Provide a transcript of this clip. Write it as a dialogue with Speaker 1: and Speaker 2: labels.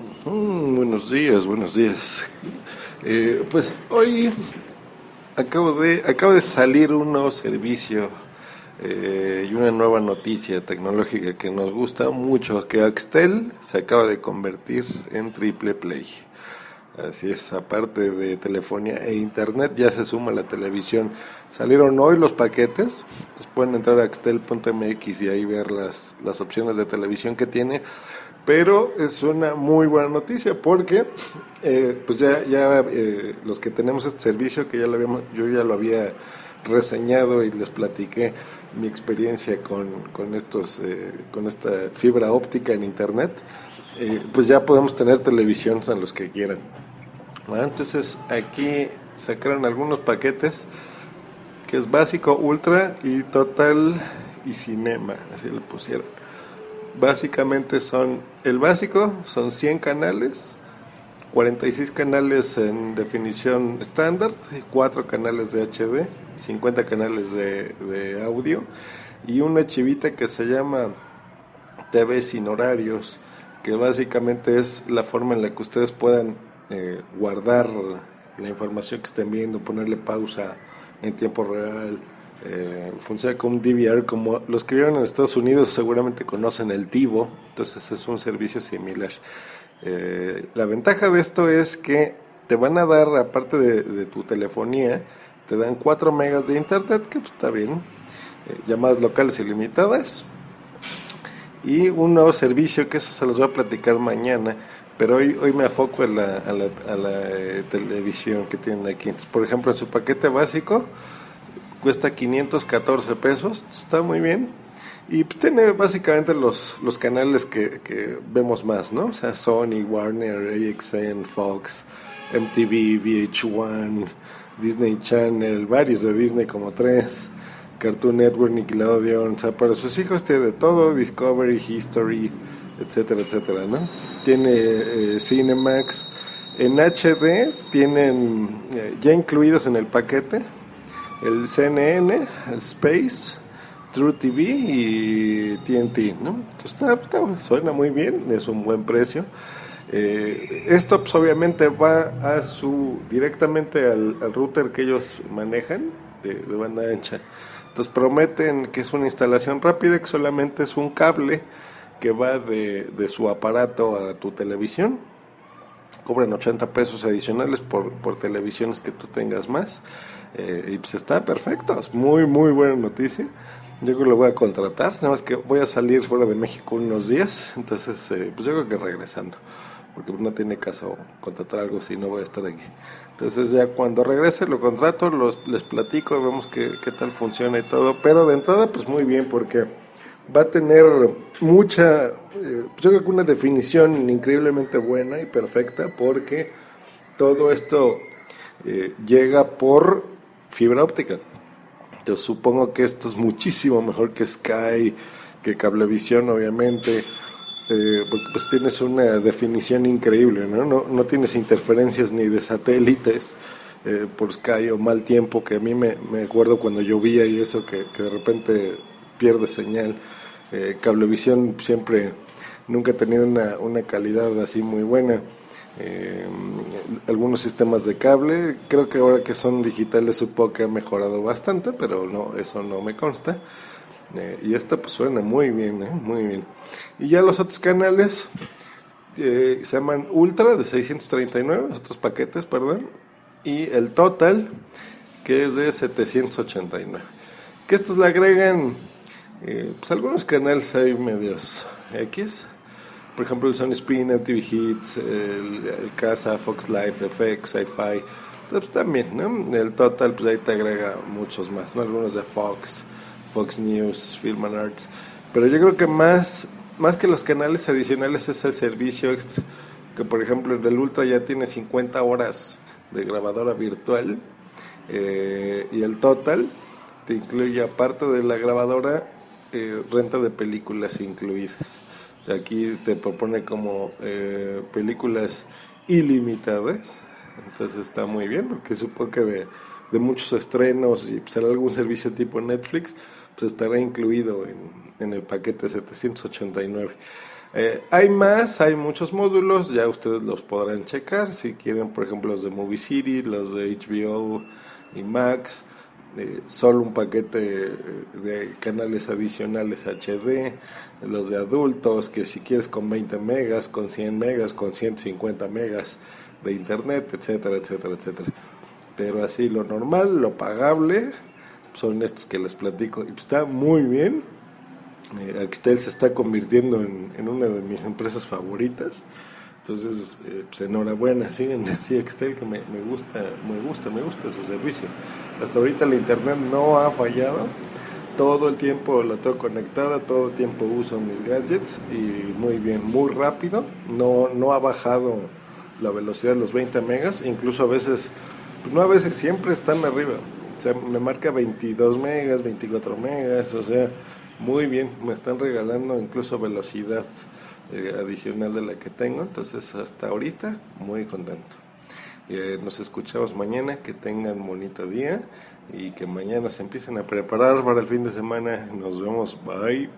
Speaker 1: Mm, buenos días, buenos días. Eh, pues hoy acabo de, acabo de salir un nuevo servicio eh, y una nueva noticia tecnológica que nos gusta mucho, que Axtel se acaba de convertir en triple play. Así es, aparte de telefonía e internet, ya se suma la televisión. Salieron hoy los paquetes, entonces pueden entrar a axtel.mx y ahí ver las, las opciones de televisión que tiene. Pero es una muy buena noticia porque eh, pues ya, ya eh, los que tenemos este servicio, que ya lo habíamos, yo ya lo había reseñado y les platiqué mi experiencia con, con estos, eh, con esta fibra óptica en internet, pues ya podemos tener televisión a los que quieran. entonces aquí sacaron algunos paquetes que es básico, ultra y total y cinema, así le pusieron. Básicamente son, el básico son 100 canales, 46 canales en definición estándar, 4 canales de HD, 50 canales de, audio y una chivita que se llama TV sin horarios, que básicamente es la forma en la que ustedes puedan eh, guardar la información que estén viendo, ponerle pausa en tiempo real, eh, funciona como un DVR, como los que viven en Estados Unidos seguramente conocen el TiVo, entonces es un servicio similar. Eh, la ventaja de esto es que te van a dar, aparte de, tu telefonía, te dan 4 megas de internet, que pues, está bien, eh, llamadas locales ilimitadas, y un nuevo servicio que eso se los voy a platicar mañana, pero hoy, hoy me afoco a la, televisión que tienen aquí. por ejemplo, en su paquete básico, cuesta 514 pesos, está muy bien. Y tiene básicamente los, los canales que, que vemos más, ¿no? O sea, Sony, Warner, AXN, Fox, MTV, VH1, Disney Channel, varios de Disney como tres, Cartoon Network, Nickelodeon, o sea, para sus hijos tiene de todo, Discovery, History, etcétera, etcétera, ¿no? Tiene eh, Cinemax, en HD tienen eh, ya incluidos en el paquete el CNN, el Space, True TV y TNT, ¿no? Entonces está, suena muy bien, es un buen precio. Eh, esto pues, obviamente va a su directamente al, router que ellos manejan de, banda ancha. Entonces prometen que es una instalación rápida, que solamente es un cable que va de, de su aparato a tu televisión. Cobran 80 pesos adicionales por, por televisiones que tú tengas más. Eh, y pues está perfecto, es muy, muy buena noticia. Yo creo que lo voy a contratar, nada más que voy a salir fuera de México unos días, entonces eh, pues yo creo que regresando, porque no tiene caso contratar algo si no voy a estar aquí. Entonces ya cuando regrese lo contrato, los, les platico, vemos qué, qué tal funciona y todo, pero de entrada pues muy bien porque va a tener mucha, eh, yo creo que una definición increíblemente buena y perfecta porque todo esto llega por fibra óptica. Yo supongo que esto es muchísimo mejor que Sky, que Cablevisión, obviamente, eh, porque pues tienes una definición increíble, ¿no? No, tienes interferencias ni de satélites eh, por Sky o mal tiempo, que a mí me, me acuerdo cuando llovía y eso, que, de repente pierde señal. Eh, Cablevisión siempre, nunca ha tenido una, una calidad así muy buena eh, algunos sistemas de cable. Creo que ahora que son digitales supongo que ha mejorado bastante, pero no, eso no me consta. Eh, y esta pues suena muy bien, ¿eh? muy bien. Y ya los otros canales se llaman Ultra de 639, otros paquetes, perdón. Y el Total, que es de 789. Que estos le agregan pues algunos canales ahí medios X por ejemplo, el Sony Spin, MTV Hits, el, Casa, Fox Life, FX, Sci-Fi, pues también, ¿no? El Total, pues ahí te agrega muchos más, ¿no? Algunos de Fox, Fox News, Film and Arts, pero yo creo que más, más que los canales adicionales es el servicio extra, que por ejemplo el Ultra ya tiene 50 horas de grabadora virtual eh, y el Total te incluye aparte de la grabadora eh, renta de películas incluidas. Aquí te propone como eh, películas ilimitadas. Entonces está muy bien, porque supongo que de, de muchos estrenos y será algún servicio tipo Netflix, pues estará incluido en, en el paquete 789. Eh, hay más, hay muchos módulos, ya ustedes los podrán checar si quieren, por ejemplo, los de Movie City, los de HBO y Max, eh, solo un paquete de canales adicionales HD, los de adultos, que si quieres con 20 megas, con 100 megas, con 150 megas de internet, etcétera, etcétera, etcétera. Pero así lo normal, lo pagable, son estos que les platico. Y está muy bien eh, Axtel se está convirtiendo en, una de mis empresas favoritas. Entonces, eh, pues enhorabuena, siguen así Axtel, que me, me, gusta, me gusta, me gusta su servicio. Hasta ahorita la internet no ha fallado. Todo el tiempo la tengo conectada, todo el tiempo uso mis gadgets y muy bien, muy rápido. No, no ha bajado la velocidad de los 20 megas, incluso a veces, pues no a veces, siempre están arriba. O sea, me marca 22 megas, 24 megas, o sea, muy bien, me están regalando incluso velocidad eh, adicional de la que tengo, entonces hasta ahorita muy contento. Eh, nos escuchamos mañana, que tengan bonito día y que mañana se empiecen a preparar para el fin de semana. Nos vemos, bye.